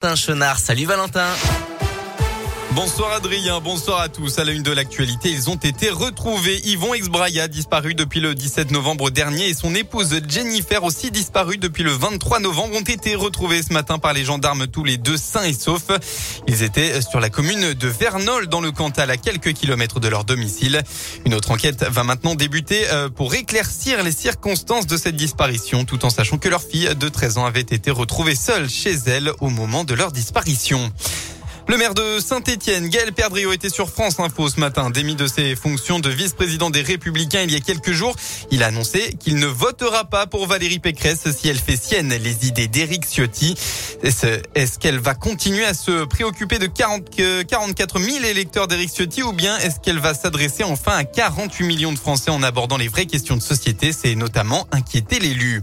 Valentin Chenard. Salut Valentin. Bonsoir Adrien, bonsoir à tous. À la une de l'actualité, ils ont été retrouvés. Yvon Exbraya, disparu depuis le 17 novembre dernier, et son épouse Jennifer, aussi disparue depuis le 23 novembre, ont été retrouvés ce matin par les gendarmes, tous les deux sains et saufs. Ils étaient sur la commune de Vernol, dans le Cantal, à quelques kilomètres de leur domicile. Une autre enquête va maintenant débuter euh, pour éclaircir les circonstances de cette disparition, tout en sachant que leur fille de 13 ans avait été retrouvée seule chez elle au moment de leur disparition. Le maire de Saint-Etienne, Gaël Perdriau, était sur France Info ce matin. Démis de ses fonctions de vice-président des Républicains il y a quelques jours, il a annoncé qu'il ne votera pas pour Valérie Pécresse si elle fait sienne les idées d'Éric Ciotti. Est-ce qu'elle va continuer à se préoccuper de 40, 44 000 électeurs d'Éric Ciotti ou bien est-ce qu'elle va s'adresser enfin à 48 millions de Français en abordant les vraies questions de société? C'est notamment inquiéter l'élu.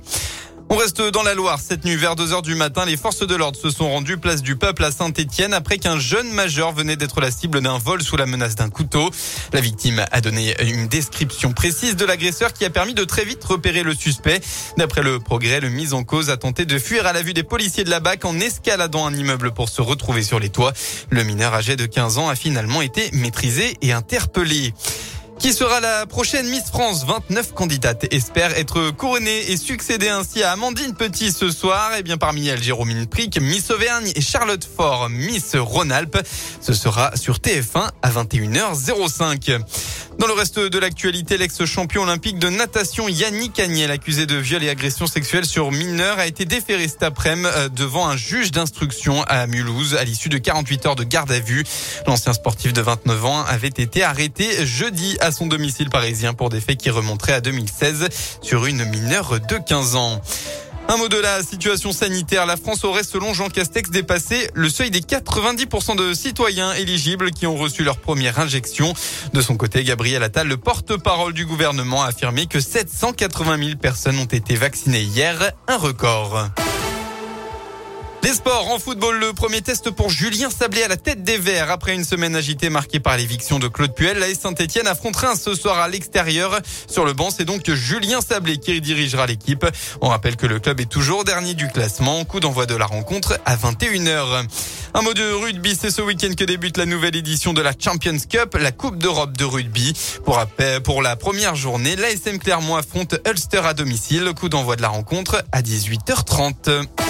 On reste dans la Loire. Cette nuit, vers 2 heures du matin, les forces de l'ordre se sont rendues place du peuple à Saint-Étienne après qu'un jeune majeur venait d'être la cible d'un vol sous la menace d'un couteau. La victime a donné une description précise de l'agresseur qui a permis de très vite repérer le suspect. D'après le progrès, le mis en cause a tenté de fuir à la vue des policiers de la BAC en escaladant un immeuble pour se retrouver sur les toits. Le mineur âgé de 15 ans a finalement été maîtrisé et interpellé. Qui sera la prochaine Miss France? 29 candidates espèrent être couronnées et succéder ainsi à Amandine Petit ce soir. Et bien parmi elles, Jérôme Prick, Miss Auvergne et Charlotte Fort, Miss Rhône-Alpes. Ce sera sur TF1 à 21h05. Dans le reste de l'actualité, l'ex-champion olympique de natation Yannick Agnel, accusé de viol et agression sexuelle sur mineur, a été déféré cet après-midi euh, devant un juge d'instruction à Mulhouse à l'issue de 48 heures de garde à vue. L'ancien sportif de 29 ans avait été arrêté jeudi à son domicile parisien pour des faits qui remonteraient à 2016 sur une mineure de 15 ans. Un mot de la situation sanitaire. La France aurait, selon Jean Castex, dépassé le seuil des 90% de citoyens éligibles qui ont reçu leur première injection. De son côté, Gabriel Attal, le porte-parole du gouvernement, a affirmé que 780 000 personnes ont été vaccinées hier, un record. Les sports en football, le premier test pour Julien Sablé à la tête des Verts. Après une semaine agitée marquée par l'éviction de Claude Puel, la Saint-Etienne affrontera ce soir à l'extérieur. Sur le banc, c'est donc Julien Sablé qui dirigera l'équipe. On rappelle que le club est toujours dernier du classement. Coup d'envoi de la rencontre à 21h. Un mot de rugby, c'est ce week-end que débute la nouvelle édition de la Champions Cup, la Coupe d'Europe de rugby. Pour, pour la première journée, l'ASM Clermont affronte Ulster à domicile. Coup d'envoi de la rencontre à 18h30.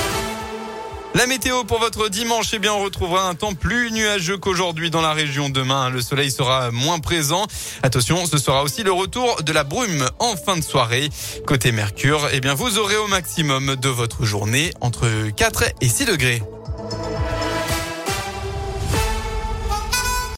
La météo pour votre dimanche, eh bien, on retrouvera un temps plus nuageux qu'aujourd'hui dans la région. Demain, le soleil sera moins présent. Attention, ce sera aussi le retour de la brume en fin de soirée. Côté Mercure, eh bien, vous aurez au maximum de votre journée entre 4 et 6 degrés.